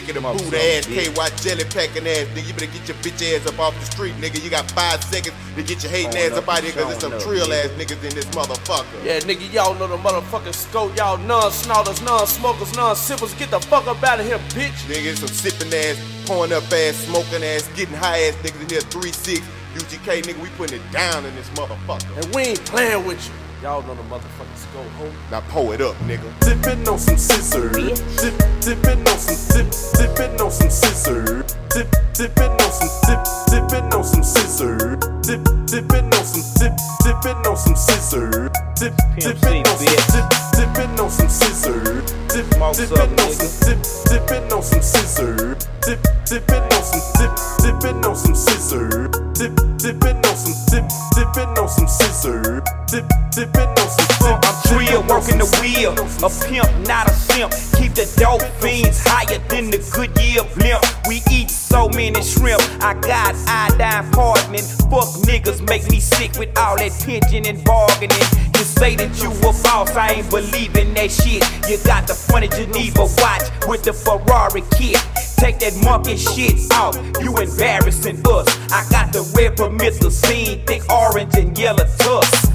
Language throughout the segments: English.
Thick of the boot ass, KY jelly packing ass, nigga. You better get your bitch ass up off the street, nigga. You got five seconds to get your hating ass up out here, cause there's some trill ass niggas in this motherfucker. Yeah, nigga, y'all know the motherfucking scope. Y'all non-snorters, non-smokers, non-sippers. Get the fuck up out of here, bitch. Nigga, some sipping ass, pouring up ass, smoking ass, getting high ass niggas in here, 3-6. UGK, nigga, we putting it down in this motherfucker. And we ain't playing with you. Y'all know the motherfucking scope, ho. Now pull it up, nigga. Dipping on some scissors. Dip, dipping on some dip, dipping on some scissors. Dip, dipping on some dip, dipping on some scissors. Dip, dipping on some dip, dipping on some scissors. Dip, dipping on some dip, dipping on some scissors. Dip, dipping on some dip, dipping on some scissors. Dip, dipping on some dip, dipping on some scissors. Dip, dipping on some dip, dipping on some scissors. Dip, dipping on some dip. I'm trill, working the wheel. A pimp, not a simp. Keep the dope fiends higher than the Goodyear blimp. We eat so many shrimp. I got iodine hardening. Fuck niggas make me sick with all that pinching and bargaining. You say that you a boss, I ain't believing that shit. You got the funny Geneva watch with the Ferrari kit. Take that monkey shit off, you embarrassing us. I got the red promethazine, thick orange and yellow tusk.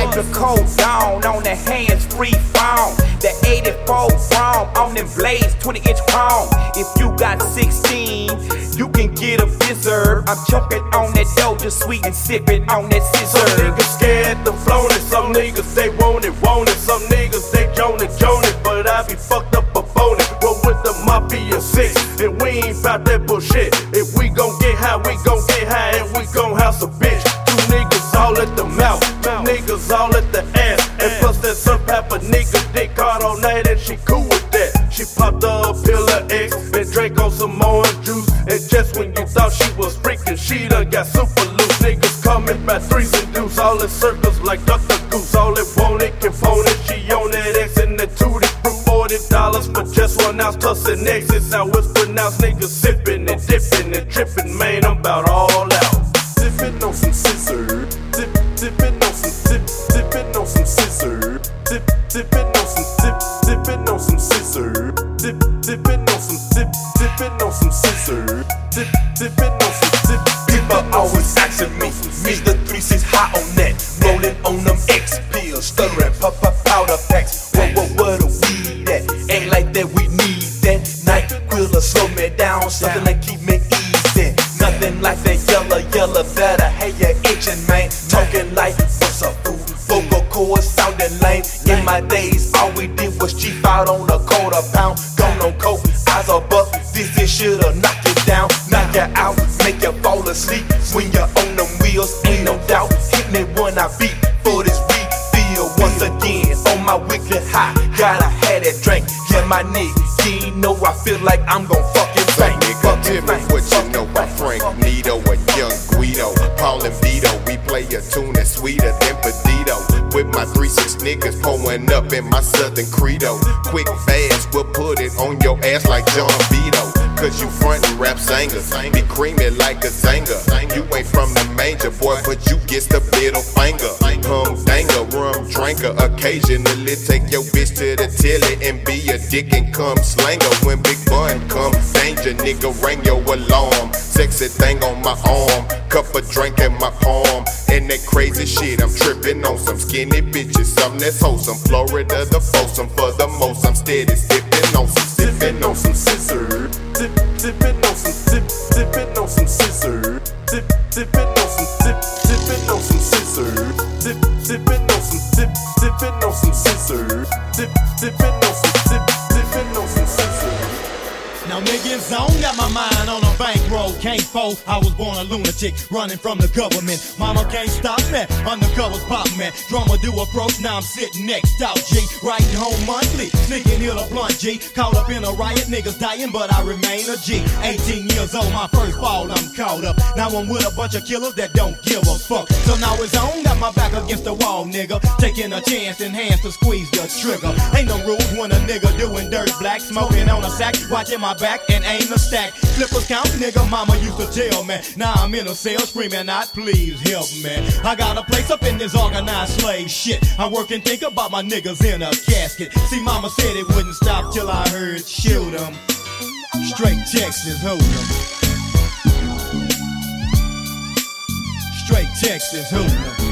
Hydrocodone down on the hands free phone. The 84 chrome on them blades, 20 inch chrome. If you got 16, you can get a blizzard. I'm choking on that Doja sweet and sipping on that Some scissor. niggas scared to flown it, some niggas they want it, want it, some niggas they joan it, but I be fucked up a phone it. Roll with the mafia six, and we ain't bout that bullshit. If we gon' get high, we gon' get high, and we gon' house a bitch. Niggas all at the mouth, two niggas all at the ass, and plus that some pepper nigga dick hard all night, and she cool with that. She popped a pill of X and drank on some orange juice, and just when you thought she was freaking, she done got super loose. Niggas coming by threes and deuce, all in circles like Dr. Goose. All it want it can phone it. She on that X and the tootie fruit. Forty dollars for just one ounce plus an. Now it's pronounced niggas sipping and dipping and tripping. Man, I'm about all out. Dipping on some dipping on some scissors. Dip, dipping high, gotta have that drink. Yeah, my nigga, you know I feel like I'm gon' fucking bang. nigga, fucking tell me what you know about Frank Nitti and Young Guido. Paul and Vito, we play a tune that's sweeter than Pedito. With my 3-6 niggas pulling up in my Southern Credo. Quick, fast, we'll put it on your ass like John Vito. Cause you frontin' rap singers, be creamy like a zanger. You ain't from the manger, boy, but you get the middle finger. Hum danger, rum drinker. Occasionally take your bitch to the tilly and be a dick and come slanger. When Big Bun come, danger, nigga, ring your alarm. Sexy thing on my arm, cup of drink in my palm. And that crazy shit, I'm tripping on some skinny bitches. Something that's wholesome. Florida, the foursome for the most. I'm steady sipping on some, sipping on some scissors. Dip, dipping on some dip, dipping on some scissors. Dip, dipping dip, dipping on some scissors. Dip, dipping on some Now niggas, don't got my mind on a bankroll. can't fold. I was born a lunatic, running from the government. Mama can't stop me, undercovers pop man. Drummer do approach, now I'm sitting next out, G. Writing home monthly, sneaking ill a blunt, G. Caught up in a riot, niggas dying, but I remain a G. 18 years old, my first fall, I'm caught up. Now I'm with a bunch of killers that don't give a fuck. So now it's on, got my back against the wall, nigga. Taking a chance and hands to squeeze the trigger. Ain't no rules when a nigga doing dirt black, smoking on a sack, watching my back and aim a stack. Clippers count, nigga, mama used to tell me. Now I'm in a cell screaming out, please help me. I got a place up in this organized slave shit. I work and think about my niggas in a casket. See, mama said it wouldn't stop till I heard shoot 'em. Straight Texas hoodlum. Straight Texas hoodlum.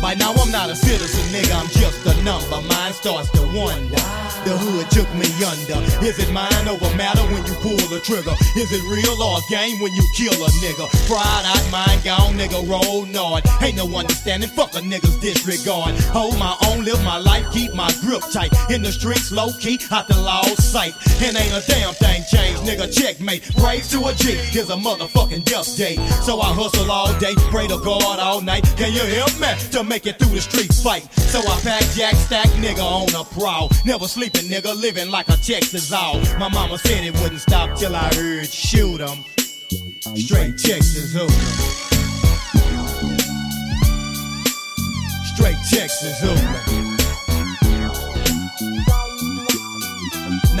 By now I'm not a citizen, nigga, I'm just a number. Mine starts to wonder. The hood took me under. Is it mind over matter when you pull the trigger? Is it real or a game when you kill a nigga? Fried out, mind gone, nigga, roll nod. Ain't no understanding, fuck a nigga's disregard. Hold my own, live my life, keep my grip tight. In the streets, low key, out the law sight. And ain't a damn thing changed, nigga, checkmate. Praise to a G, here's a motherfucking death day. So I hustle all day, pray to God all night. Can you help me to make it through the street fight? So I pack jack stack, nigga, on a prowl. Never sleeping, nigga, living like a Texas all. My mama said it wouldn't stop till I heard shoot 'em. Straight Texas hoodlum. Straight Texas hoodlum.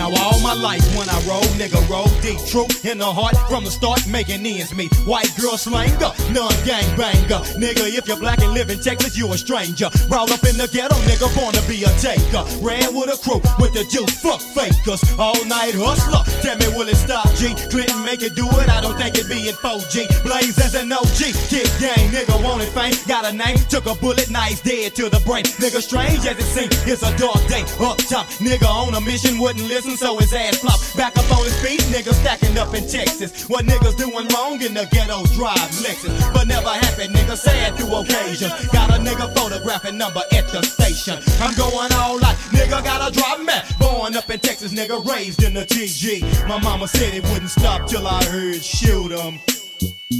Now all my life when I roll, nigga, roll deep, true in the heart from the start, making ends meet. White girl slanger, non gang banger, nigga. If you're black and live in Texas, you a stranger. Brought up in the ghetto, nigga, born to be a taker. Ran with a crew with the juice, fuck fakers, all night hustler. Tell me, will it stop, G? Clinton make it do it, I don't think it be in 4G. Blaze as an OG, kick gang, nigga, wanted fame, got a name, took a bullet, nice dead to the brain. Nigga, strange as it seems, it's a dark day up top. Nigga on a mission, wouldn't listen, so his ass flop. Back up on his feet, nigga stacking up in Texas. What niggas doing wrong in the ghetto drive Lexus. But never happy, nigga, sad through occasion. Got a nigga photographing number at the station. I'm going all out, nigga, gotta drop me. Born up in Texas, nigga, raised in the GG. My mama said it wouldn't stop till I heard shoot 'em.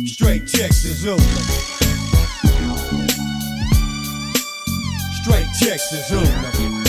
Straight Texas hoodlum. Straight Texas hoodlum.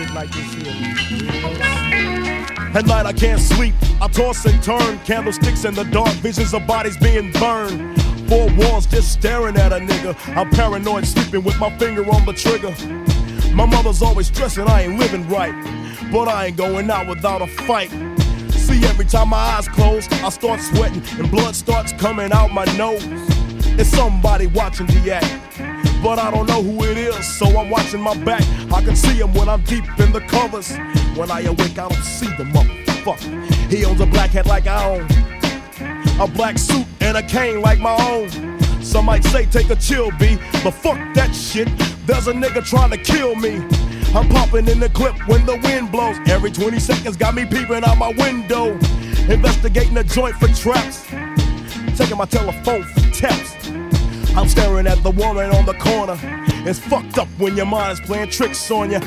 Shit like this here. At night I can't sleep. I toss and turn. Candlesticks in the dark. Visions of bodies being burned. Four walls just staring at a nigga. I'm paranoid, sleeping with my finger on the trigger. My mother's always stressing I ain't living right. But I ain't going out without a fight. See, every time my eyes close, I start sweating and blood starts coming out my nose. It's somebody watching the act. But I don't know who it is, so I'm watching my back. I can see him when I'm deep in the covers. When I awake, I don't see the motherfucker. He owns a black hat like I own, a black suit and a cane like my own. Some might say take a chill, B, but fuck that shit. There's a nigga trying to kill me. I'm popping in the clip when the wind blows. Every 20 seconds got me peeping out my window. Investigating the joint for traps. Taking my telephone for taps. I'm staring at the woman on the corner. It's fucked up when your mind's playing tricks on you.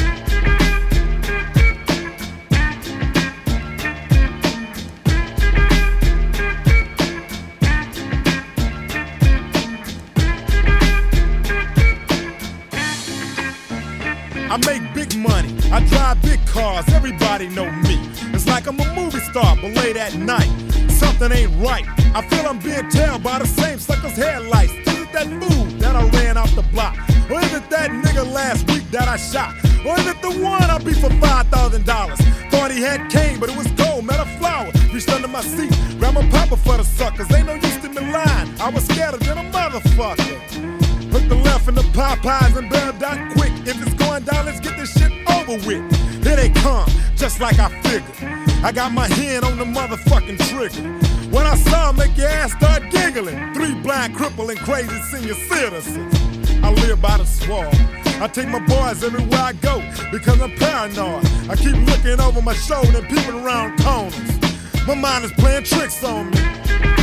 I make big money. I drive big cars. Everybody know me. It's like I'm a movie star, but late at night, something ain't right. I feel I'm being tailed by the same sucker's headlights. That fool that I ran off the block. Or is it that nigga last week that I shot. Or is it the one I beat for $5,000. Thought he had cane, but it was gold, met a flower. Reached under my seat, grabbed my papa for the suckers. Ain't no use to me lying. I was scared than a motherfucker. Put the left in the Popeyes and bail down quick. If it's going down, let's get this shit over with. Here they come, just like I figured. I got my hand on the motherfucking trigger. When I saw him, make your ass start giggling. Three blind, crippling, crazy senior citizens. I live by the swamp. I take my boys everywhere I go because I'm paranoid. I keep looking over my shoulder and peeping around corners. My mind is playing tricks on me.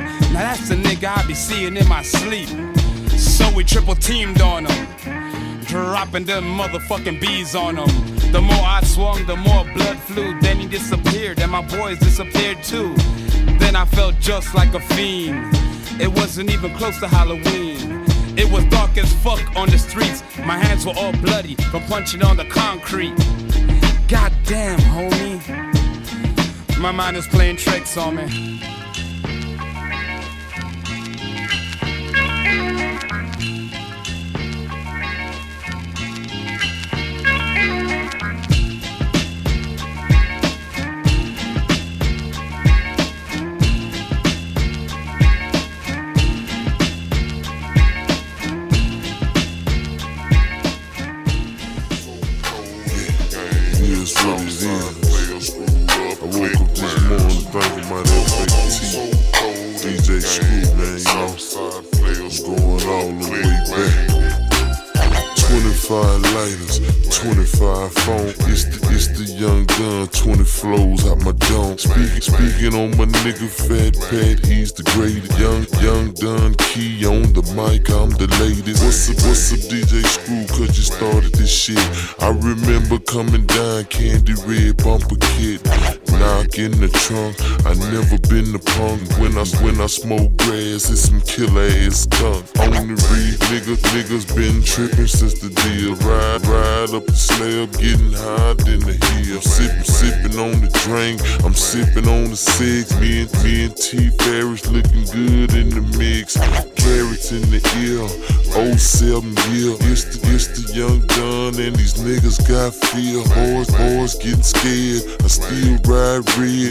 Now that's the nigga I be seeing in my sleep. So we triple teamed on him, dropping them motherfucking bees on him. The more I swung, the more blood flew. Then he disappeared, and my boys disappeared too. Then I felt just like a fiend. It wasn't even close to Halloween. It was dark as fuck on the streets. My hands were all bloody from punching on the concrete. Goddamn, homie. My mind is playing tricks on me. Coming down, candy red bumper kit. Knock in the trunk, I never been a punk. When I when I smoke grass, it's some killer ass skunk. On the reef, niggas, niggas been tripping since the deal. Ride, ride up the slab, getting high in the hill. Sipping, sipping on the drink, I'm sipping on the six. Me and me and T Farris looking good in the mix. Carrots in the ear, 07 year. It's the, it's the young gun and these niggas got fear. Boys, boys getting scared. I still ride red.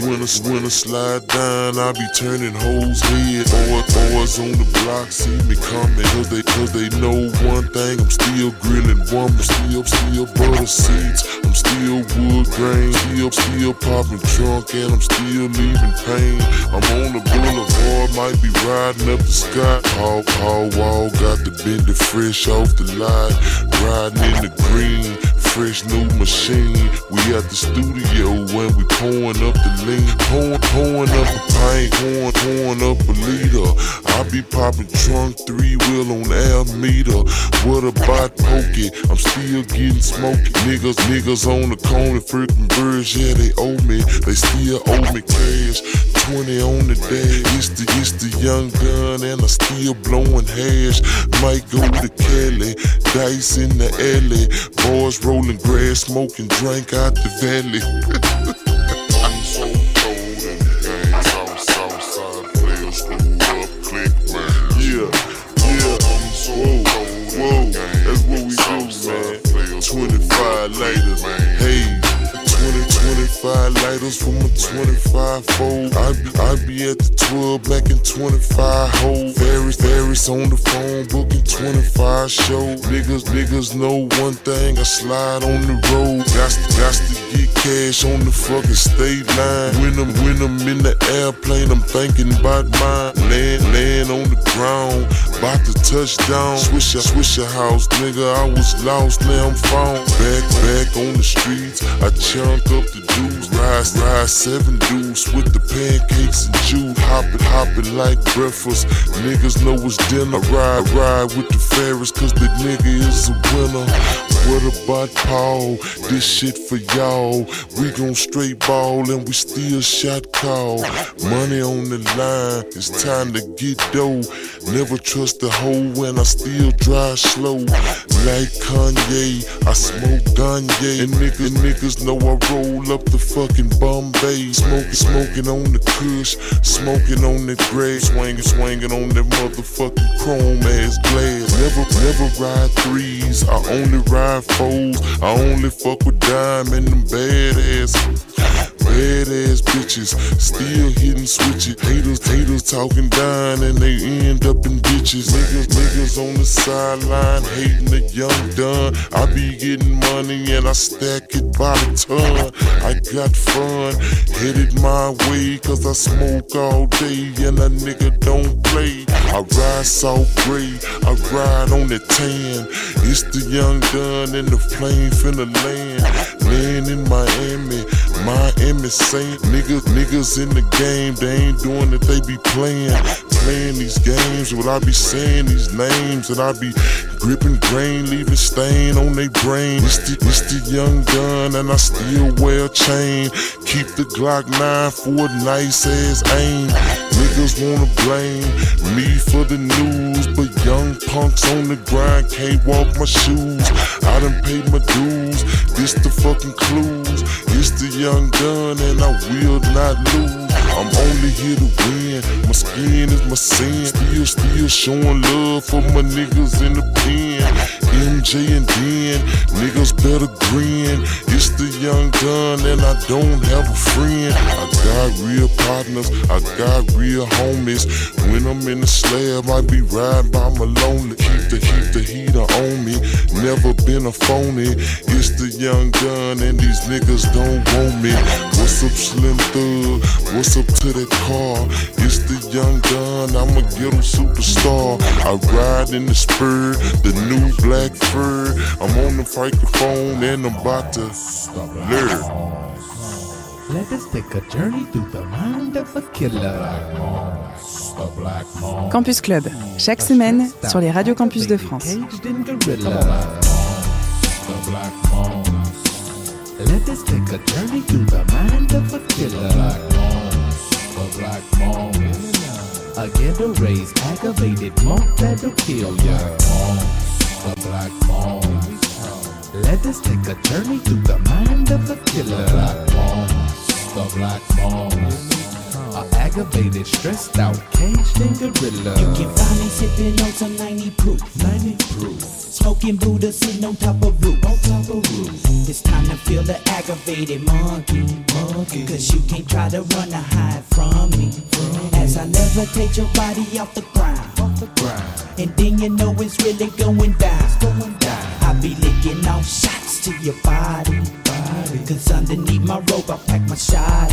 When I, when I slide down, I be turning hoes head. Boys, boys on the block see me coming. Cause they, cause they know one thing. I'm still grilling woman. Still, still butter seeds. I'm still wood grain. Still, still popping trunk. And I'm still leaving pain. I'm on the boulevard. Might be riding up the sky. Hall, hall wall. Got the bender fresh off the line. Riding in the green fresh new machine. We at the studio when we pouring up the lean. Pouring, pouring up a pint, pouring, pouring up a liter. I be popping trunk three wheel on Alameda. What about pokey? I'm still getting smoky. Niggas, niggas on the corner, freaking birds, yeah, they owe me. They still owe me cash. 20 on the day. It's the, it's the young gun, and I still blowing hash. Might go to Cali, dice in the alley. Boys rolling grass, smoking drink out the valley. 20, 25 lighters from a 25 fold. I be, I be at the 12 back in 25 hole. Farris, Farris on the phone booking 25 show. Niggas, niggas know one thing, I slide on the road. Got to, got to get cash on the fucking state line. When I'm, when I'm in the airplane, I'm thinking about mine. Land, land on the ground, about to touch down. Swish a, swish a house, nigga. I was lost, now I'm found. Back, back on the streets, I chunk up the Ride, ride seven dudes with the pancakes and juice. Hopping, hopping like breakfast. Niggas know it's dinner. Ride, ride with the Farris, cause the nigga is a winner. What about Paul? This shit for y'all. We gon' straight ball and we still shot call. Money on the line, it's time to get dough. Never trust the hoe when I still drive slow. Like Kanye, I smoke Kanye. And niggas, niggas know I roll up the fucking Bombay. Smoking, smoking on the Kush, smoking on the gray. Swinging, swinging on that motherfucking chrome ass glass. Never, never ride threes, I only ride fours. I only fuck with dime and them badass. Badass bitches, still hitting switches. Haters, haters talking down and they end up in ditches. Niggas, niggas on the sideline hating the young done. I be getting money and I stack it by the ton. I got fun, headed my way cause I smoke all day and a nigga don't play. I ride soft gray, I ride on the tan. It's the young gun and the flame finna land. Land in Miami, Miami Saint. Niggas, niggas in the game, they ain't doing it, they be playing. Playing these games, what I be saying these names, and I be gripping grain, leaving stain on they brain. It's the, it's the young gun, and I still wear a chain. Keep the Glock 9 for a nice ass aim. Niggas wanna blame me for the news, but young punks on the grind can't walk my shoes. I done paid my dues, this the fucking clues. It's the young gun, and I will not lose. I'm only here to win. My skin is my sin. Still, still showing love for my niggas in the pen. MJ and Den, niggas better grin. It's the young gun, and I don't have a friend. I got real partners, I got real homies. When I'm in the slab, I be riding by my lonely. Keep the keep the heater on me. Never been a phony. It's the young gun, and these niggas don't want me. What's up, Slim Thug? What's up to that car? It's the young gun, I'm a ghetto superstar. I ride in the spur, the new black fur. I'm on the microphone and I'm about to learn. Let us take a journey through the mind of a killer. Campus Club, chaque semaine sur les radios campus de France. Let us take a journey through the mind of a killer. The black get A ghetto raised, aggravated monk that'll kill ya. The black monk. Let us take a journey through the mind of a killer. The black moan. The black monk. A aggravated, stressed out, caged in gorilla. You can find me sipping on some 90 proof. 90 proof. Smoking Buddha sitting on top of roof. On top of roof. It's time to feel the aggravated monkey. Monkey. Cause you can't try to run or hide from me. As I levitate your body off the ground. Off the ground. And then you know it's really going down. Going down. I be licking off shots to your body. Cause underneath my robe, I pack my shot.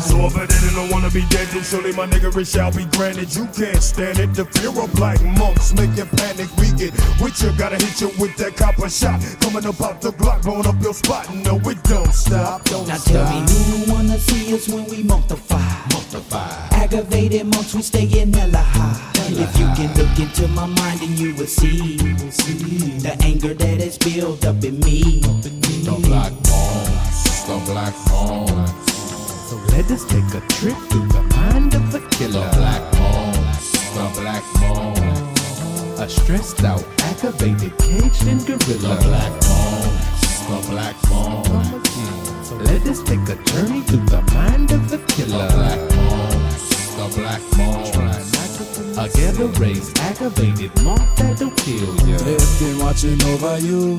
So if I didn't don't wanna be dead, then surely my nigga it shall be granted. You can't stand it. The fear of black monks make you panic. We get with you, gotta hit you with that copper shot. Coming up out the block, blowing up your spot. No, it don't stop. Don't Now stop. tell me who wanna see us when we multiply. multiply. Aggravated monks, we stay in hella high. if you can look into my mind, then you will see, the anger that is built up in me. The black monks, the black monks. So let us take a trip through the mind of a killer. The black monks, the black monks. A stressed out, aggravated, caged in gorilla. The black monks, the black monks. So let us take a journey through the mind of a killer. The black monks, the black monks. A ghetto raised, aggravated monk that'll kill you. They've been watching over you.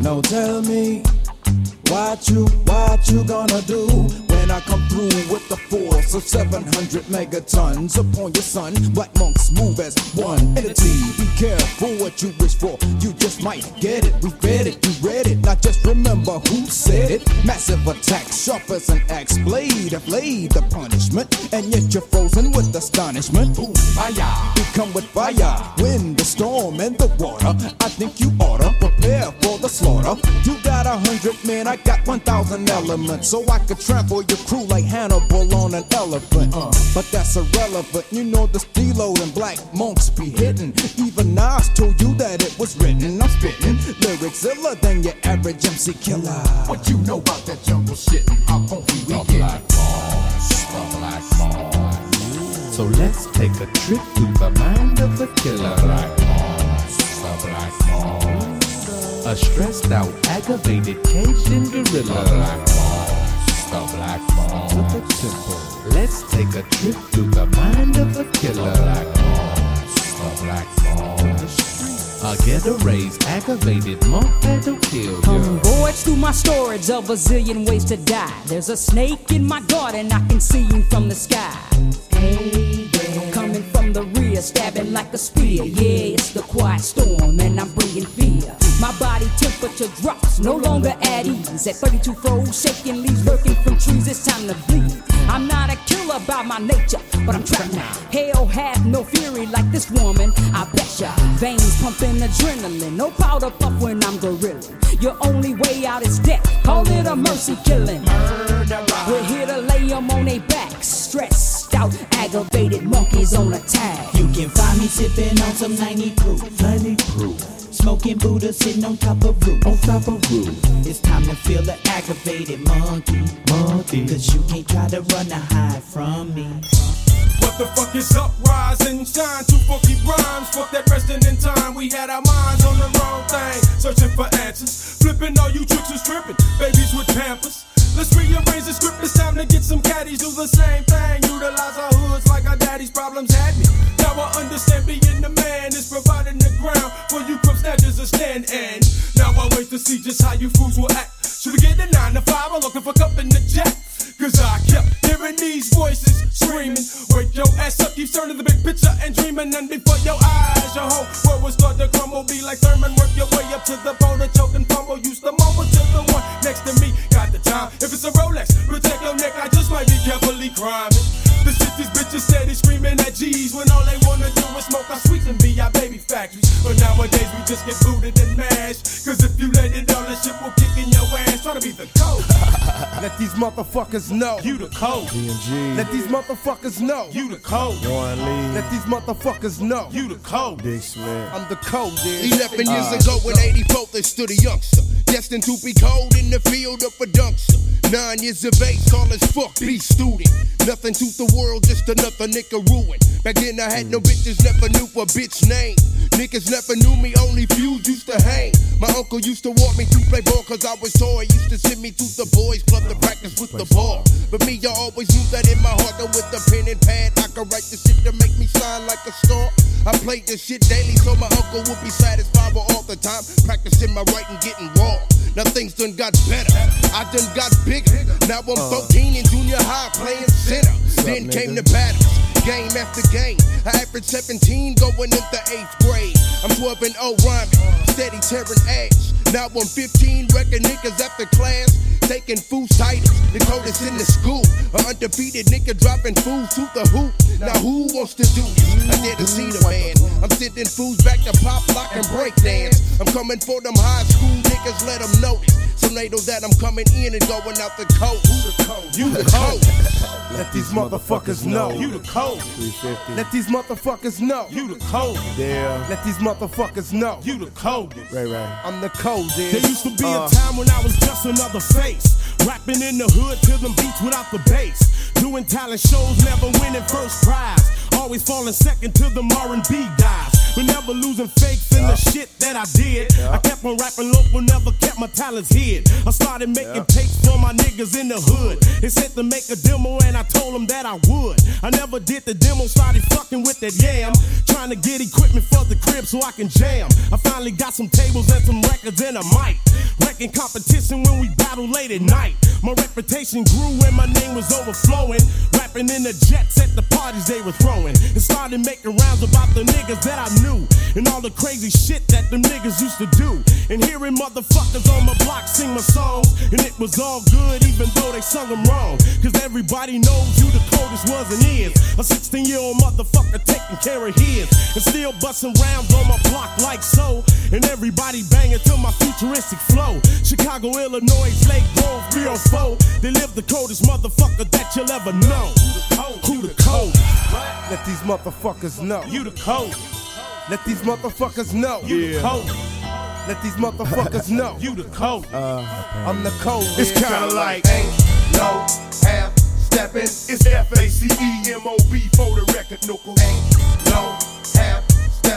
Now tell me what you, what you gonna do I come through with the force of 700 megatons upon your son. Black monks move as one entity. Be careful what you wish for. You just might get it. We read it, you read it. Now just remember who said it. Massive attack, sharp as an axe blade. Laid the punishment, and yet you're frozen with astonishment. Boom, fire, become with fire. Wind, the storm, and the water. I think you oughta prepare for the slaughter. You got a hundred men, I got one thousand elements, so I could trample your crew like Hannibal on an elephant. Uh. But that's irrelevant. You know the stilo and black monks be hitting. Even Nas told you that it was written. I'm spitting lyrics iller than your average MC killer. What you know about that jungle shit? How funky we The black monks, the black monks. So let's take a trip through the mind of a killer. The black monks, the black monks. A stressed out, aggravated, caged in gorilla. The black monks, the black monks. Keep it simple. Let's take a trip through the mind of a killer. The black monks, the black monks. A ghetto raised, aggravated monk that'll kill you. Voyage through my storage, of a zillion ways to die. There's a snake in my garden, I can see him from the sky. Hey there. Coming from the rear, stabbing like a spear. Yeah, it's the quiet storm, and I'm bringing fear. My body temperature drops, no longer at ease. At 32 froze, shaking leaves lurking from trees, it's time to bleed. I'm not a killer by my nature, but I'm trapped now. Hell have no fury like this woman, I bet betcha. Veins pumping adrenaline, no powder puff when I'm gorilla. Your only way out is death, call it a mercy killing. We're here to lay them on their backs, stressed out, aggravated monkeys on attack. You can find me sipping on some 90 proof. 90 proof. Smoking Buddha sitting on top of roof. On top of roof. It's time to feel the aggravated monkey. Monkey. Cause you can't try to run or hide from me. What the fuck is up? Rise and shine. Two funky rhymes. Fuck that resting in time. We had our minds on the wrong thing. Searching for answers. Flipping all you tricks is tripping. Babies with pampers. Let's rearrange the script. It's time to get some caddies. Do the same thing. Utilize our hoods like our daddy's problems had me. Now I understand being the man is providing the ground for you crumb snatchers to stand. And now I wait to see just how you fools will act. Should we get a nine to five? I'm looking for cup in the jack. Cause I kept hearing these voices screaming. Wake your ass up, keep turning the big picture and dreaming. And before your eyes, your whole world will start to crumble. Be like Thurman, work your way up to the bone and choke and fumble. Use the moment to the one next to me. Got the time. If it's a Rolex, protect your neck. I just might be carefully criming. The shit these bitches steady screaming at G's when all they wanna do is smoke our sweets and be our baby factories. But nowadays we just get booted and mashed. Cause if you let it all, that shit will kick in your ass. Try to be the code. Let these motherfuckers know. You the code. Let these motherfuckers know. You the code. Let these motherfuckers know. You the code. Big Slim. I'm the code, dude. 11 years uh, ago in 84, they stood a youngster. Destined to be cold in the field of a dumpster. Nine years of age, tall as fuck, be student. Nothing to the world, just another nigga ruin. Back then I had no bitches, never knew a bitch name. Niggas never knew me, only few used to hang. My uncle used to walk me to play ball cause I was tall. He used to send me to the boys club to practice with the ball. But me, I always knew that in my heart that with a pen and pad, I could write the shit to make me shine like a star. I played this shit daily so my uncle would be satisfied with all the time. Practicing my writing, getting raw. Now things done got better. I done got bigger. Now I'm uh. 13 in junior high playing center. Then came the battles, game after game. I averaged 17 going into eighth grade. I'm 12 and 0 rhyming, steady tearing ass. Now I'm 15, wrecking niggas after class. Taking food titles, the coldest in the school. A undefeated nigga dropping fools to the hoop. Now who wants to do this? I didn't see the man. I'm sending fools back to pop, lock, and break dance. I'm coming for them high school niggas, let them know. So they know that I'm coming in and going out the coast. You the code. Let these motherfuckers know. You the code. Let these motherfuckers know. You the code. Yeah. Let these motherfuckers know. You the code. Right, right. I'm the code. There There used to be Uh. a time when I was just another face. Rapping in the hood till them beats without the bass. Doing talent shows, never winning first prize. Always falling second to the R&B guys. But never losing faith in the shit that I did. I kept on rapping local, never kept my talents hid. I started making tapes for my niggas in the hood. They said to make a demo and I told them that I would. I never did the demo, started fucking with that yam. Trying to get equipment for the crib so I can jam. I finally got some tables and some records and a mic. Wrecking competition when we battle late at night. My reputation grew and my name was overflowing. Rapping in the jets at the parties they were throwing. And started making rounds about the niggas that I knew. And all the crazy shit that them niggas used to do. And hearing motherfuckers on my block sing my songs. And it was all good even though they sung them wrong. Cause everybody knows who the coldest was and is. A 16 year old motherfucker taking care of his. And still busting rounds on my block like so. And everybody banging to my futuristic flow. Chicago, Illinois, Lake Grove, 304. They live the coldest motherfucker that you'll ever know. Who the code? Let these motherfuckers know. You the code. Let these motherfuckers know. You the code. Let these motherfuckers know. You the code. Uh, I'm the code. It's kinda like ain't no half stepping. It's F A C E M O B for the record, knuckle. Ain't no half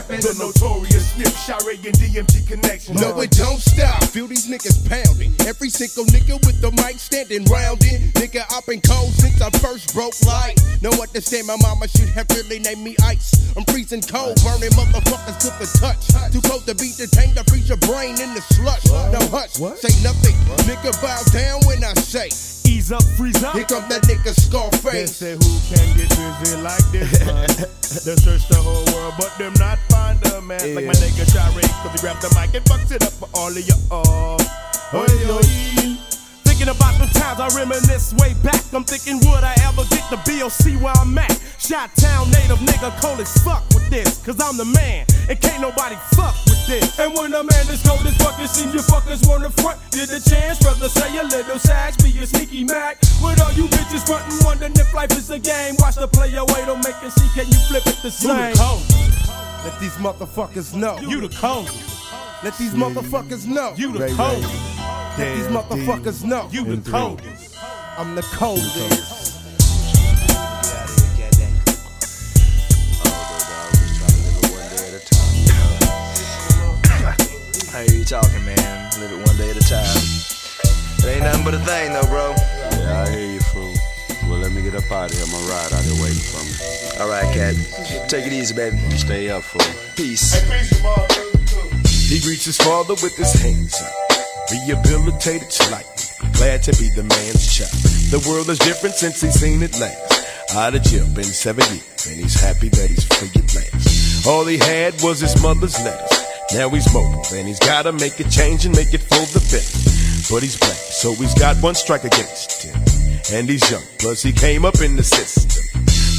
stepping. The notorious Snip, Shire, and DMG connection. No, it don't stop. Feel these niggas pounding. Every single nigga with the mic standing round it. Nigga, I've been cold since I first broke light. No say, my mama should have really named me Ice. I'm freezing cold, burning motherfuckers to the touch. Too cold to be detained, I freeze your brain in the slush. Now hush, say nothing. Nigga, bow down when I say. Ease up, freeze up. Here come that nigga Scarface. They say who can get busy like this, man? they search the whole world, but them not find a man like my nigga Shire, cause he grabbed the mic and fucks it up for all of you all. Oh, yo, Thinking about the times I reminisce way back. I'm thinking, would I ever get the BOC where I'm at? Shot town native nigga, cold as fuck with this. Cause I'm the man, and can't nobody fuck with this. And when a man is cold as fuck, it seems you fuckers wanna front. Get a chance, brother, say a little sax, be a sneaky Mac. With all you bitches frontin', wondering if life is a game. Watch the player wait, don't make it see, can you flip it the same? You the. Let these motherfuckers know. You the code. Let these motherfuckers know. You the Right, code. right. These Yeah, motherfuckers know. You the M3. code. I'm the coldest. How you talking, man? Live it one day at a time. It ain't nothing but a thing, though, bro. Yeah, I hear you, fool. Well, let me get up out of here. My ride out here waiting for me. All right, cat. Take it easy, baby. Stay up, fool. Peace. He greets his father with his hands up. Rehabilitated slightly. Glad to be the man's child. The world is different since he's seen it last. Out of jail, been seven years, and he's happy that he's free at last. All he had was his mother's letters. Now he's mobile, and he's gotta make a change and make it for the better. But he's black, so he's got one strike against him. And he's young, plus he came up in the system.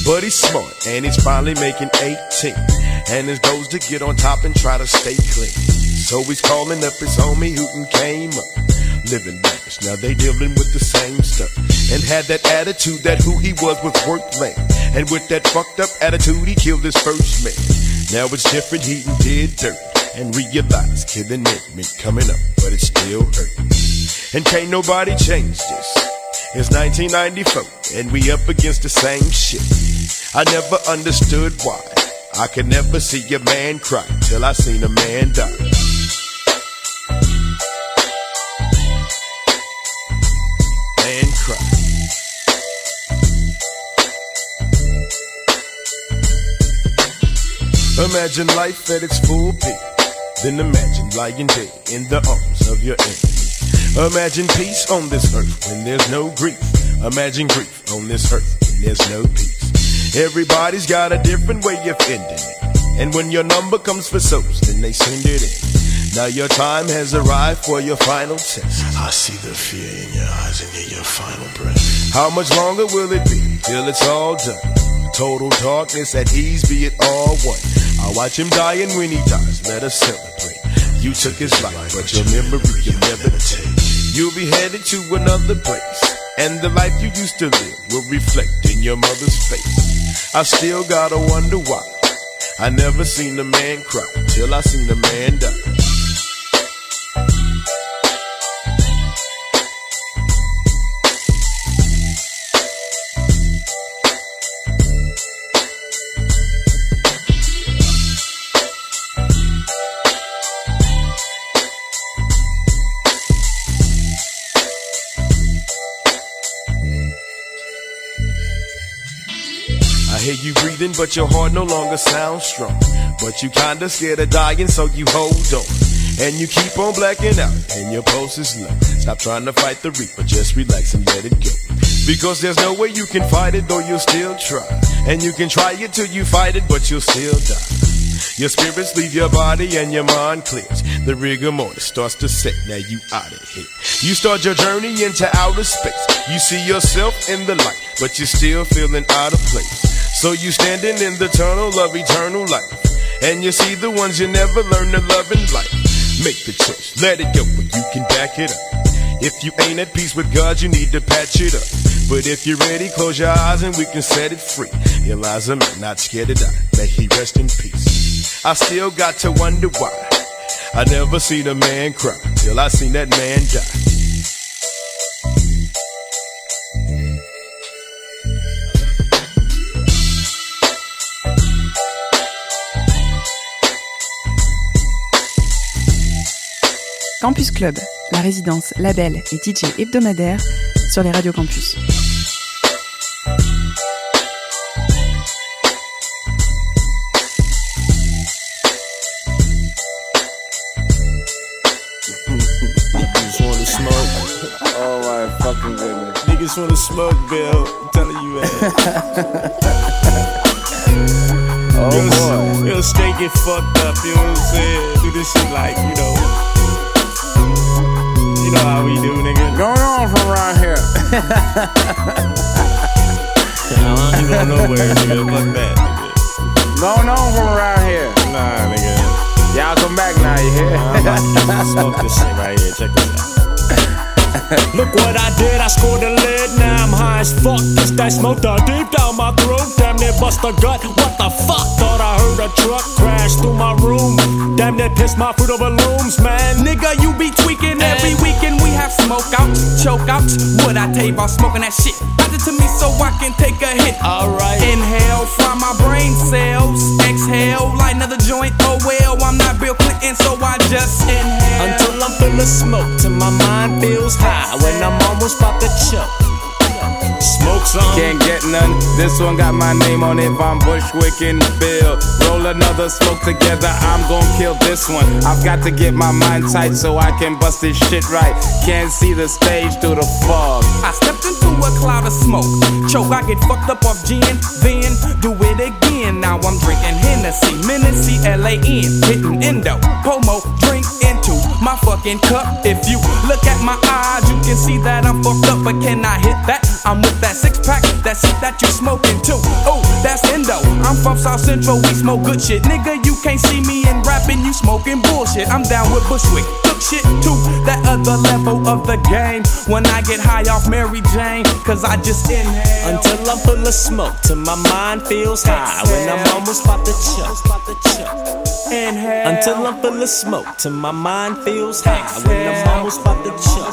But he's smart, and he's finally making 18. And his goal's to get on top and try to stay clean. He's calling up his homie who came up. Living lavish, now they dealing with the same stuff. And had that attitude that who he was was worth laying. And with that fucked up attitude, he killed his first man. Now it's different, he did dirt. And realized killing it meant coming up, but it still hurt. And can't nobody change this. It's 1994, and we up against the same shit. I never understood why. I could never see a man cry till I seen a man die. Imagine life at its full peak. Then imagine lying dead in the arms of your enemy. Imagine peace on this earth when there's no grief. Imagine grief on this earth when there's no peace. Everybody's got a different way of ending it. And when your number comes for souls, then they send it in. Now your time has arrived for your final test. I see the fear in your eyes and hear your final breath. How much longer will it be till it's all done? Total darkness at ease, be it all one. I watch him die, and when he dies, let us celebrate. You took his life, but your memory you'll never take. You'll be headed to another place, and the life you used to live will reflect in your mother's face. I still gotta wonder why. I never seen a man cry till I seen a man die. Breathing, but your heart no longer sounds strong. But you kinda scared of dying, so you hold on. And you keep on blacking out, and your pulse is low. Stop trying to fight the reaper, just relax and let it go. Because there's no way you can fight it, though you'll still try. And you can try it till you fight it, but you'll still die. Your spirits leave your body and your mind clears. The rigor mortis starts to set, now you out of here. You start your journey into outer space. You see yourself in the light, but you're still feeling out of place. So you standing in the tunnel of eternal life. And you see the ones you never learned to love in life. Make the choice, let it go, but you can back it up. If you ain't at peace with God, you need to patch it up. But if you're ready, close your eyes and we can set it free. Eliza, man, not scared to die. May he rest in peace. I still got to wonder why. I never seen a man cry till I seen that man die. Campus Club, la résidence, label et DJ hebdomadaire sur les radios campus. Niggas wanna smoke. My fucking goodness. Niggas wanna smoke, Bill. I'm telling you, man. Oh boy. You'll stay get fucked up, you know what I'm saying? Do this shit like, you know. You know how we do, nigga. Going on from around here. I ain't going nowhere, nigga. Fuck that, nigga. Going on from around here. Nah, nigga. Y'all come back now, you hear? I'm about to smoke this shit right here. Check this out. Look what I did, I scored a lid, now I'm high as fuck. It's that smoke that deep down my throat, damn near bust a gut. What the fuck? Thought I heard a truck crash through my room. Damn that pissed my foot over looms, man. Nigga, you be tweaking every weekend. We have smoke outs, choke outs. What I tell you about smoking that shit? Pass it to me so I can take a hit. Alright. Inhale, fry my brain cells. Exhale, light another joint. Oh well, I'm not Bill Clinton, so I just inhale. Until I'm full of smoke, till my mind feels high. When I'm almost about to choke. Smoke some. Can't get none. This one got my name on it. Von Bushwick and Bill. Roll another smoke together. I'm gon' kill this one. I've got to get my mind tight so I can bust this shit right. Can't see the stage through the fog. I stepped into a cloud of smoke. Choke, I get fucked up off gin. Then do it again. Now I'm drinking Hennessy, Menacee, L-A-N. Hitting endo, Pomo, drink into my fucking cup. If you look at my eyes, you can see that I'm fucked up. But can I hit that? I'm with that six pack. That shit that you smoking too. Oh, that's endo. I'm from South Central. We smoke good shit. Nigga, you can't see me in rapping. You smoking bullshit. I'm down with Bushwick. Took shit to that other level of the game. When I get high off Mary Jane, cause I just inhale. Until I'm full of smoke, till my mind feels high. When I'm almost about to choke. Inhale. Until I'm full of smoke, till my mind feels high. When I'm almost about to choke.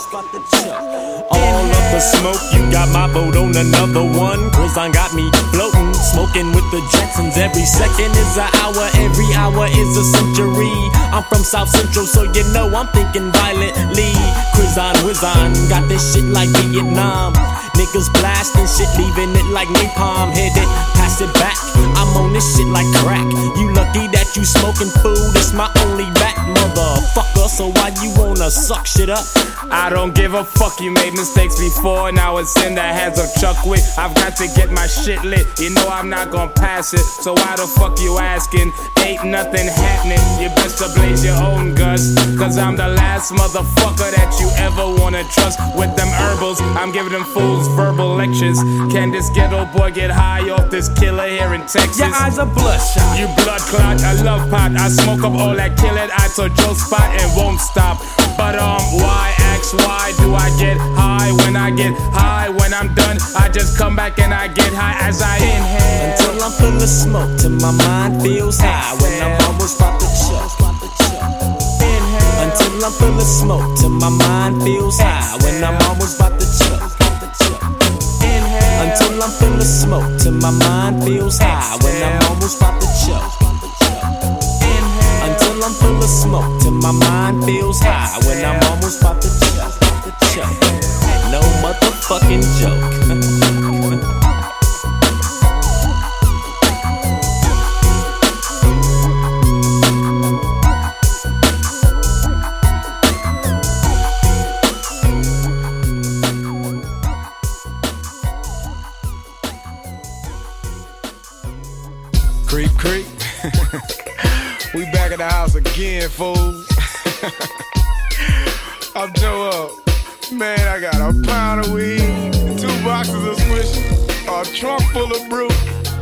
All of the smoke, you got my boat on another one. Prison got me floating, smoking with the Jetsons. Every second is an hour, every hour is a century. I'm from South Central, so you know I'm thinking violently. Crizon, Wizon, got this shit like Vietnam. Niggas blasting shit, leaving it like napalm. Hit it, pass sit back. I'm on this shit like crack. You lucky that you smoking food, it's my only back, motherfucker. So why you wanna suck shit up? I don't give a fuck, you made mistakes before, now it's in the hands of Chuck Wick. I've got to get my shit lit, you know I'm not gonna pass it. So why the fuck you asking? Ain't nothing happening, you best to blaze your own guts. Cause I'm the last motherfucker that you ever wanna trust with them herbals. I'm giving them fools verbal lectures. Can this Geto Boy get high off this killer here in Texas? Your eyes are bloodshot. You blood clot, I love pot. I smoke up all that kill it. I told Joe spot and won't stop. But um, why ask why do I get high when I get high? When I'm done, I just come back and I get high as I inhale. Until I'm full of smoke, till my mind feels high. When I'm almost about to choke. Until I'm full of smoke, till my mind feels high. When I'm almost about to choke. Until I'm full of smoke, till my mind feels high. When I'm almost about to choke. Until I'm full of smoke, till my mind feels high. When I'm almost about to choke. No motherfucking joke. again, fools. I'm Joe Up. Man, I got a pound of weed, two boxes of swishes, a trunk full of brew,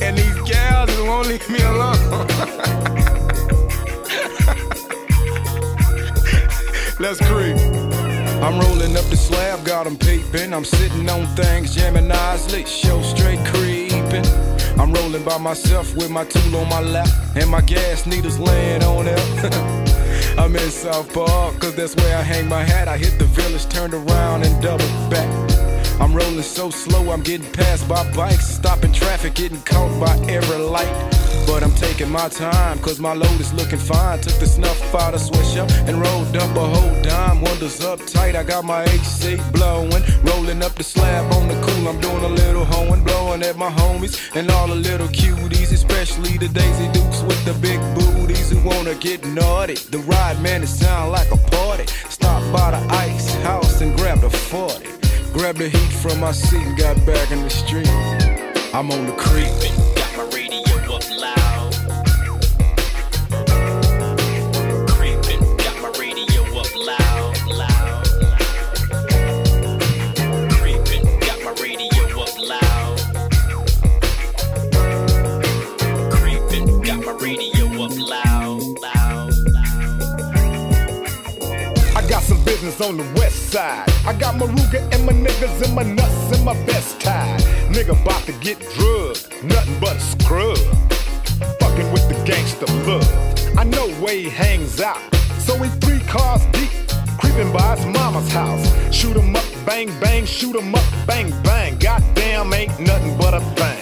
and these gals that won't leave me alone. Let's creep. I'm rolling up the slab, got 'em peeping. I'm sitting on things, jamming lit, show straight creeping. I'm rolling by myself with my tool on my lap and my gas needles laying on it. I'm in South Park, cause that's where I hang my hat. I hit the village, turned around and doubled back. I'm rolling so slow, I'm getting passed by bikes, stopping traffic, getting caught by every light. But I'm taking my time, cause my load is looking fine. Took the snuff out of Swisher and rolled up a whole dime. Wonders up tight, I got my AC blowing. Rolling up the slab on the cool, I'm doing a little hoeing. Blowing at my homies and all the little cuties, especially the Daisy Dukes with the big booties who wanna get naughty. The ride, man, it sound like a party. Stop by the ice house and grab the 40. Grabbed the heat from my seat and got back in the street. I'm on the creep. On the west side. I got my and my niggas and my nuts and my vest tied. Nigga about to get drugged, nothing but a scrub. With the gangster love. I know where he hangs out, so we three cars deep, creeping by his mama's house. Shoot 'em up, bang bang, shoot 'em up, bang bang. Goddamn, ain't nothing but a thing.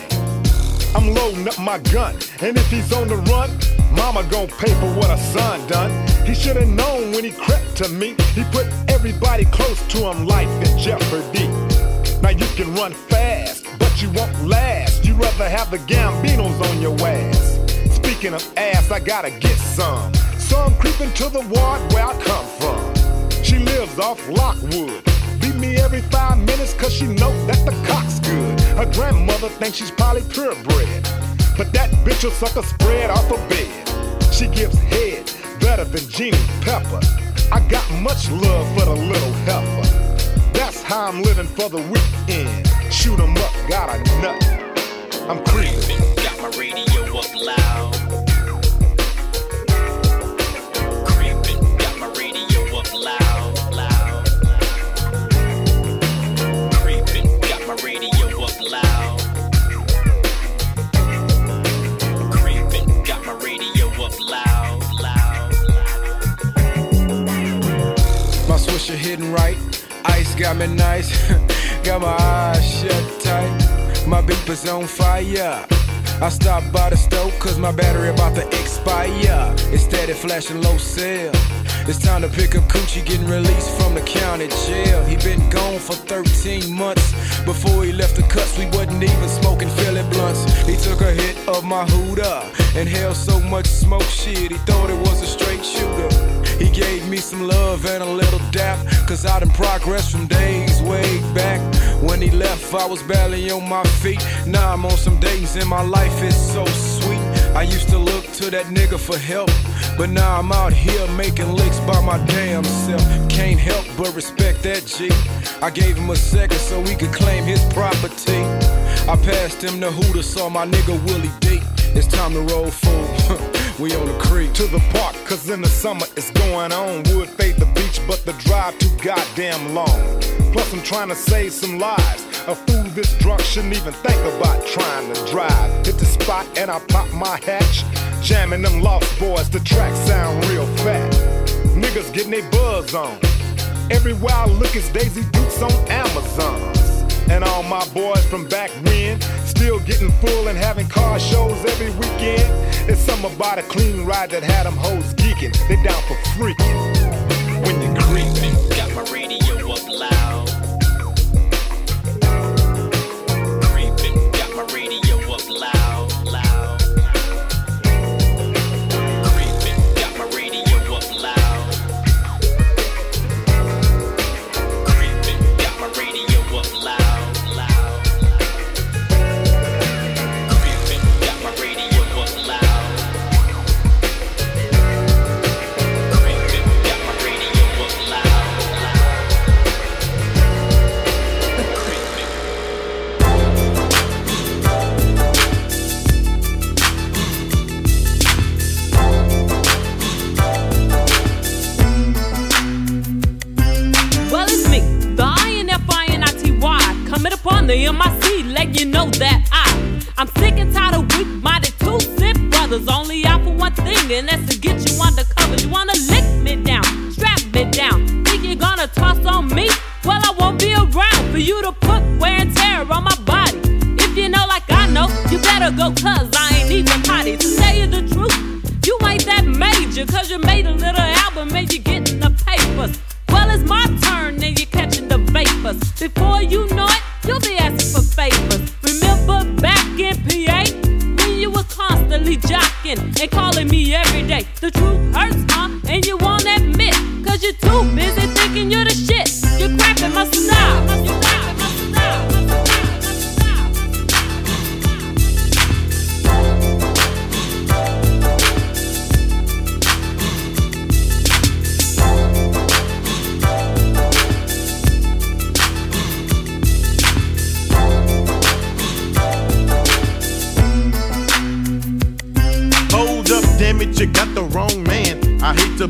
I'm loading up my gun, and if he's on the run, mama gon' pay for what her son done. He should've known when he crept to me. He put everybody close to him life in jeopardy. Now you can run fast, but you won't last. You'd rather have the Gambinos on your ass. Speaking of ass, I gotta get some. So I'm creeping to the ward where I come from. She lives off Lockwood. Beat me every five minutes cause she know that the cock's good. Her grandmother thinks she's probably purebred. But that bitch will suck a spread off her bed. She gives head better than Jeannie Pepper. I got much love for the little heifer. That's how I'm living for the weekend. Shoot 'em up, got a nut. I'm creeping. Got my radio up loud. Swisher hitting right. Ice got me nice. got my eyes shut tight. My beeper's on fire. I stopped by the stove cause my battery about to expire. It's steady flashing low cell. It's time to pick up Coochie getting released from the county jail. He been gone for 13 months. Before he left the cuts, we wasn't even smoking Philly blunts. He took a hit of my Hooter. Inhaled so much smoke shit, he thought it was a straight shooter. He gave me some love and a little dap, cause I done progress from days way back. When he left, I was barely on my feet. Now I'm on some days and my life is so sweet. I used to look to that nigga for help, but now I'm out here making licks by my damn self. Can't help but respect that G. I gave him a second so he could claim his property. I passed him the Hooter, saw my nigga Willie D. It's time to roll full. we on the creek. To the park, cause in the summer it's going on. Would fade the beach, but the drive too goddamn long. Plus, I'm trying to save some lives. A fool this drunk shouldn't even think about trying to drive. Hit the spot and I pop my hatch. Jamming them lost boys, the track sound real fat. Niggas getting their buzz on. Everywhere I look is Daisy Dukes on Amazon. And all my boys from back when still getting full and having car shows every weekend. It's something about a clean ride that had them hoes geeking. They down for freaking. When you creeping, got my radio for one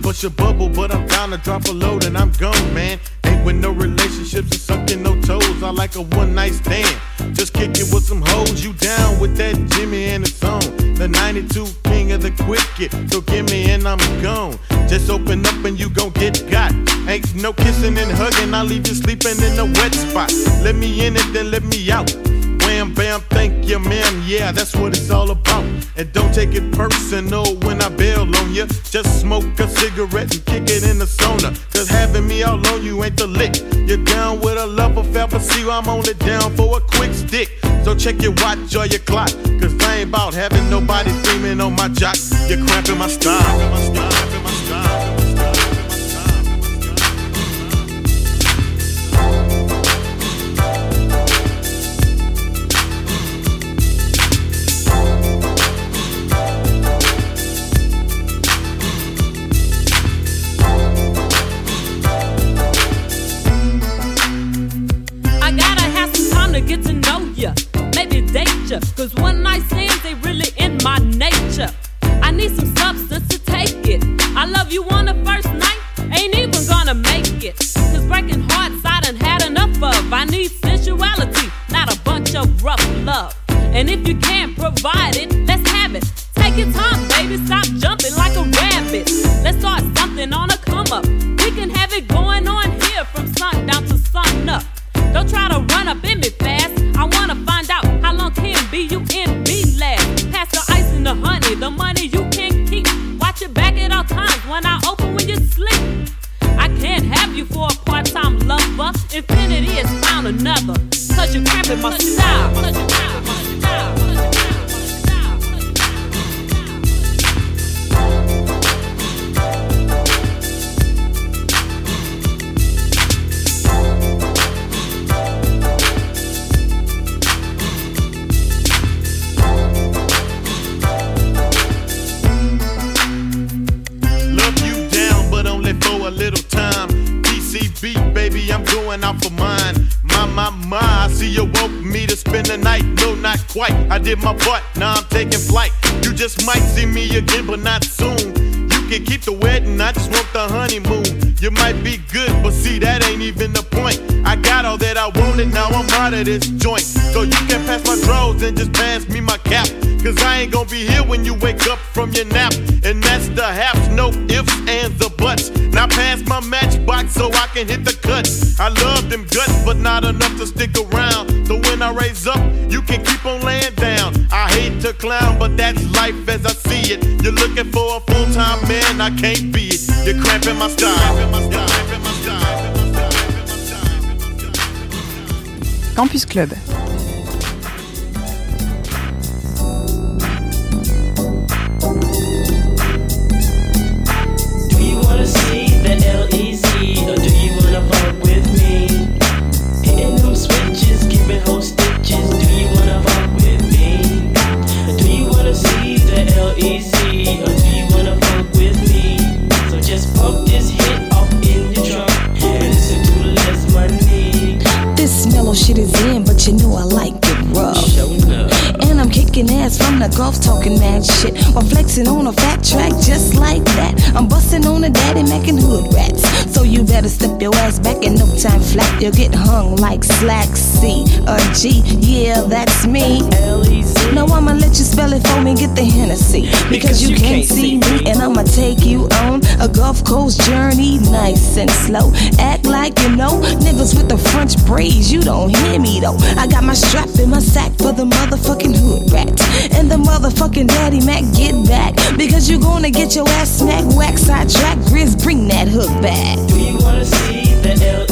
bust your bubble, but I'm down to drop a load and I'm gone, man. Ain't with no relationships and sucking no toes. I like a one night stand. Just kick it with some hoes. You down with that Jimmy and the song. The 92 king of the quick it. So give me and I'm gone. Just open up and you gon' get got. Ain't no kissing and hugging. I leave you sleeping in a wet spot. Let me in it, then let me out. Wham bam, thank you, ma'am. Yeah, that's what it's all about. And don't take it personal when I bail on you. Just smoke a cigarette and kick it in the sauna. Cause having me all on you ain't the lick. You're down with a love affair, but see, I'm only down for a quick stick. So check your watch or your clock. Cause I ain't about having nobody screaming on my jock. You're cramping my style. Cramping my style. Of this Campus Club. Time flat. You'll get hung like slack C, a G. Yeah, that's me. No, I'ma let you spell it for me. Get the Hennessy because you can't see me, and I'ma take you on a Gulf Coast journey, nice and slow. Act like you know niggas with the French braids. You don't hear me though. I got my strap in my sack for the motherfucking hood rat. And the motherfucking daddy Mac get back. Because you're gonna get your ass smacked, whack, sidetrack, Grizz, bring that hook back. Do you wanna see the LEZ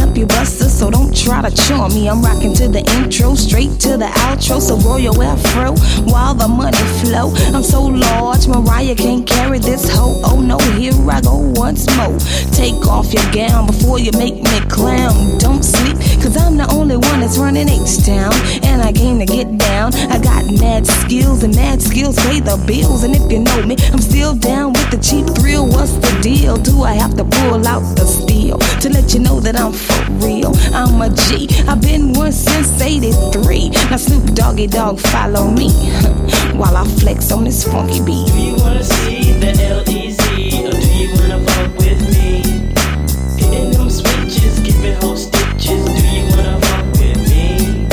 up your don't try to charm me. I'm rocking to the intro, straight to the outro. So roll your afro while the money flow. I'm so large, Mariah can't carry this hoe. Oh no, here I go once more. Take off your gown before you make me clown. Don't sleep, cause I'm the only one that's running H-Town. And I came to get down. I got mad skills, and mad skills pay the bills. And if you know me, I'm still down with the cheap thrill. What's the deal? Do I have to pull out the steel to let you know that I'm for real? I'm a G. I've been one since 83. Now Snoop Doggy Dog, follow me while I flex on this funky beat. Do you wanna see the LEZ or do you wanna fuck with me? Hitting them switches, giving whole stitches. Do you wanna fuck with me?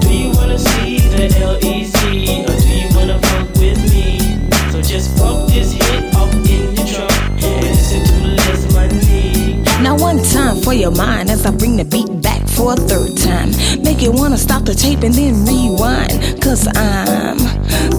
Do you wanna see the LEZ or do you wanna fuck with me? So just pump this hit off in your trunk and listen to less money. Now one time for your mind as I bring the beat for a third time. Make you wanna stop the tape and then rewind. Cause I'm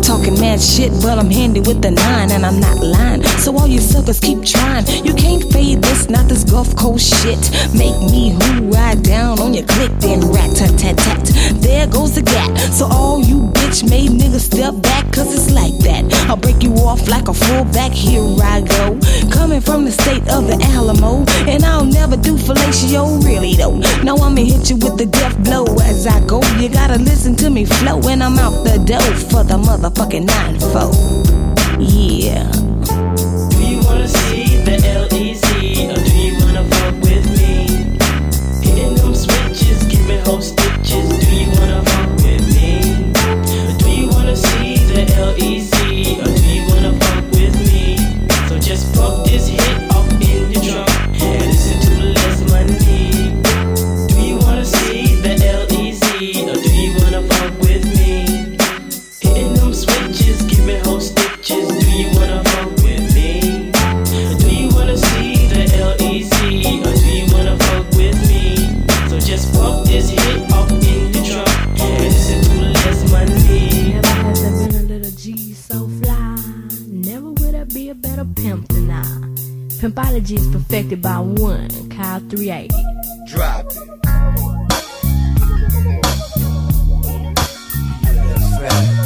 talking mad shit, but I'm handy with the nine and I'm not lying. So all you suckers keep trying. You can't fade this, not this Gulf Coast shit. Make me who ride down on your click, then rat tat tat tat. There goes the gap. So all you bitch made niggas step back, cause it's like that. I'll break you off like a fullback, here I go. Coming from the state of the Alamo, and I'll never do fellatio, really though. Now I'ma hit you with the death blow as I go. You gotta listen to me flow, when I'm out the dough for the motherfucking nine four. Yeah. Do you wanna see the LEZ or do you wanna fuck with me? Hitting them switches, giving whole better pimp than I. Pimpology is perfected by one, Kyle 380. Drop it. Jackson, baby.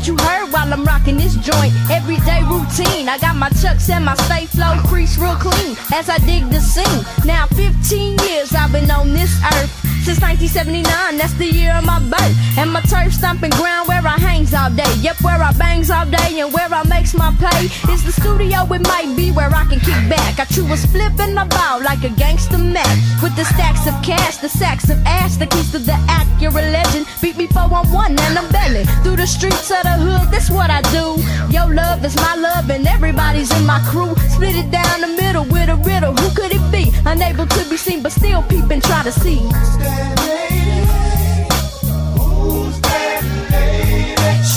What you heard while I'm rocking this joint. Everyday routine. I got my chucks and my stay flow crease real clean as I dig the scene. Now 15 years I've been on this earth. Since 1979, that's the year of my birth. And my turf stomping ground where I hangs all day. Yep, where I bangs all day and where I makes my pay. Is the studio, it might be where I can kick back. I chew a split in the ball like a gangster match. With the stacks of cash, the sacks of ash, the keys to the accurate legend. Beat me 4 on 1 and I'm belling. Through the streets of the hood, that's what I do. Your love is my love and everybody's in my crew. Split it down the middle with a riddle. Who could it be? Unable to be seen, but still peep and try to see.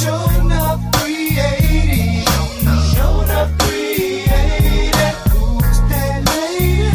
Showing up 380. Showing up 380. Who's that lady?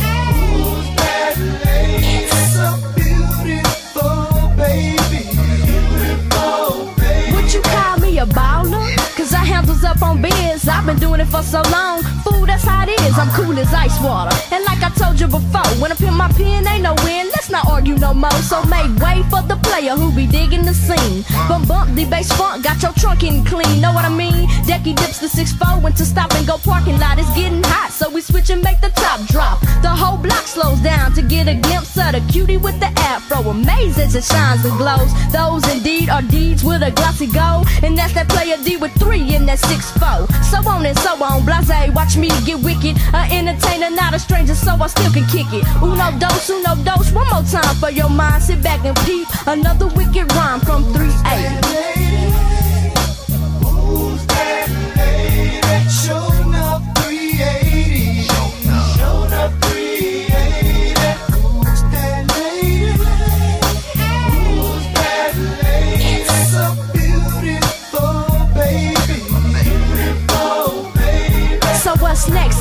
Who's that lady? It's beautiful baby. Beautiful baby. Would you call me a baller? Cause I handles up on biz. I've been doing it for so long. Fool, that's how it is. I'm cool as ice water. And like I told you before, when I pin my pen, ain't no win. Not argue no more. So make way for the player who be digging the scene. Bump bump, the bass funk, got your trunk in clean. Know what I mean? Decky dips the 6-4 went to stop and go parking lot. It's getting hot, so we switch and make the top drop. The whole block slows down to get a glimpse of the cutie with the afro. Amazed as it shines and glows. Those indeed are deeds with a glossy gold. And that's that player D with three in that 6-4. So on and so on, blase, watch me get wicked. An entertainer, not a stranger, so I still can kick it. Uno dos, uno dos, one more time for your mind. Sit back and peep. Another wicked rhyme from 3-8.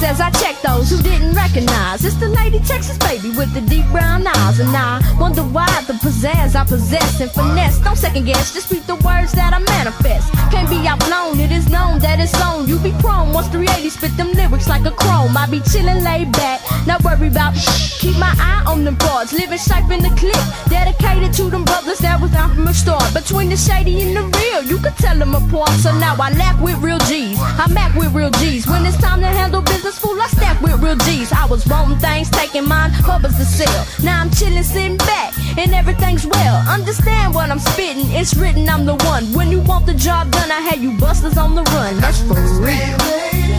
As I check those who didn't recognize? It's the lady Texas baby with the deep brown eyes. And I wonder why the pizzazz I possess and finesse. Don't second guess, just read the words that I manifest. Can't be outblown, it is known that it's on. You be prone once 380 spit them lyrics like a chrome. I be chillin' laid back, not worry about Keep my eye on them broads, living shape in the clip. Dedicated to them brothers that was out from the start. Between the shady and the real, you could tell them apart. So now I lack with real G's. I mac with real G's. When it's time to handle business, fool, I stack with real G's. I was wanting things, taking mine, purpose to sell. Now I'm chillin', sitting back, and everything's well. Understand what I'm spitting, it's written, I'm the one. When you want the job done, I had you busters on the run. That's for real.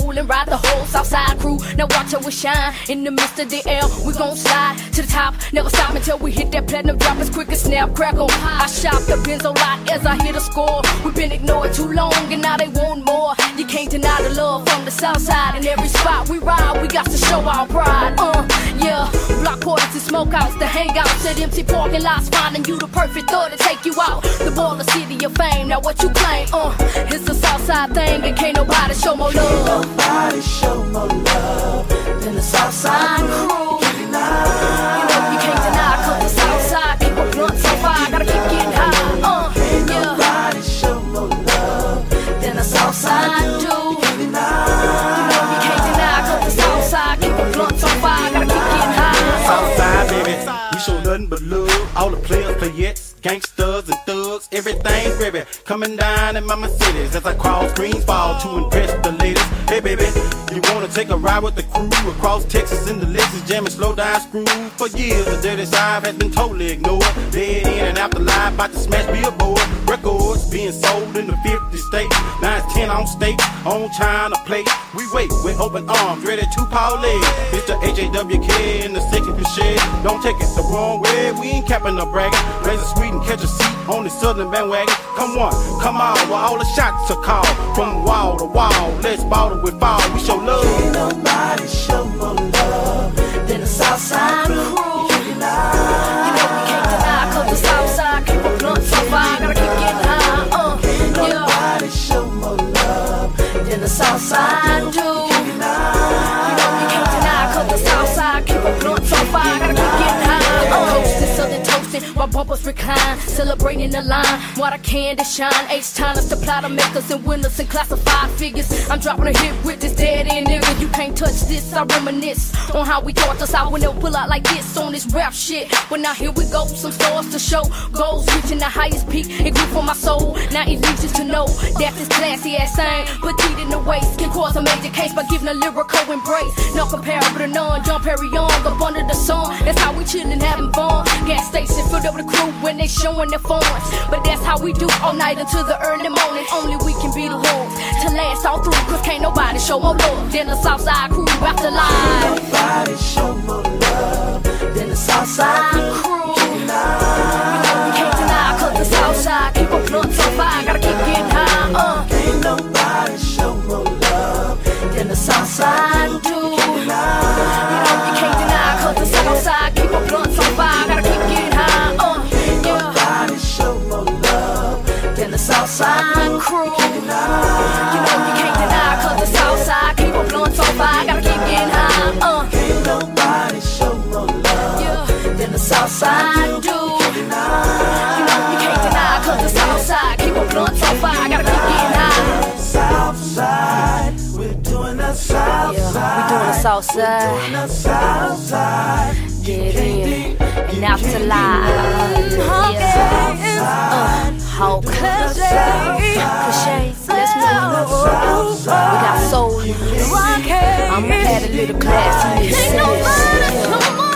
Roll and ride the whole Southside crew. Now watch how we shine in the midst of the air. We gon' slide to the top Never stop until we hit that platinum drop. As quick as snap crackle I shop the Benzo lot as I hit a score. We've been ignored too long and now they want more south side In every spot we ride we got to show our pride uh, yeah Block parties and smokeouts, the hangouts at empty parking lots Finding you the perfect thought to take you out The baller city of fame, now what you claim uh, It's a south Southside thing, and can't nobody show more love. Nobody show more love than the Southside crew. You know you can't deny, cause the Southside keep a blunt so far, gotta keep getting high. Uh, yeah. Nobody show more love than the Southside. All the players, playettes, gangsters and thugs, everything's baby. Coming down in mama cities as I cross Greensball to impress the ladies. Hey baby, you wanna take a ride with the crew across Texas in the Lexus, jamming slow down screw. For years, the dirty side has been totally ignored. Dead in and after live, about to smash billboard. Records being sold in the 50 states. It's 10 on state, on China plate. We wait with open arms, ready to parlay. Mr. HAWK in the second shed. Don't take it the wrong way, we ain't capping no bragging. Raise a sweet and catch a seat on the southern bandwagon. Come on, come on, where all the shots are called. From wall to wall, let's bottle with fall. We show love. Ain't nobody show more love than the Southside crew. Toasting, while bumpers recline, celebrating the line. What I can to shine, H time to supply the makers and winners and classified figures. I'm dropping a hit with this dead end nigga. You can't touch this. I reminisce on how we taught us out when they pull out like this on this rap shit. But now here we go, some stars to show. Goals reaching the highest peak. It grew for my soul. Now it reaches to know that this classy ass thing, petite in the waist, can cause a major case by giving a lyrical embrace. No comparable to none. John Perry Young up under the sun. That's how we chillin', having fun. Gas station filled up with crew when they showing their phones. But that's how we do all night until the early morning. Only we can be the ones to last all through. Cause can't nobody show more love than the Southside crew after live. Nobody show more love than the Southside crew. Southside do. You know you can't deny cause keep so far. Gotta keep getting high. We're doing the Southside. We doing the Southside. Doing the Southside. Get in and out to live. Yeah. Uh, Hulk. Cliche. Let's move. We got soul this. I'ma add a little class in this.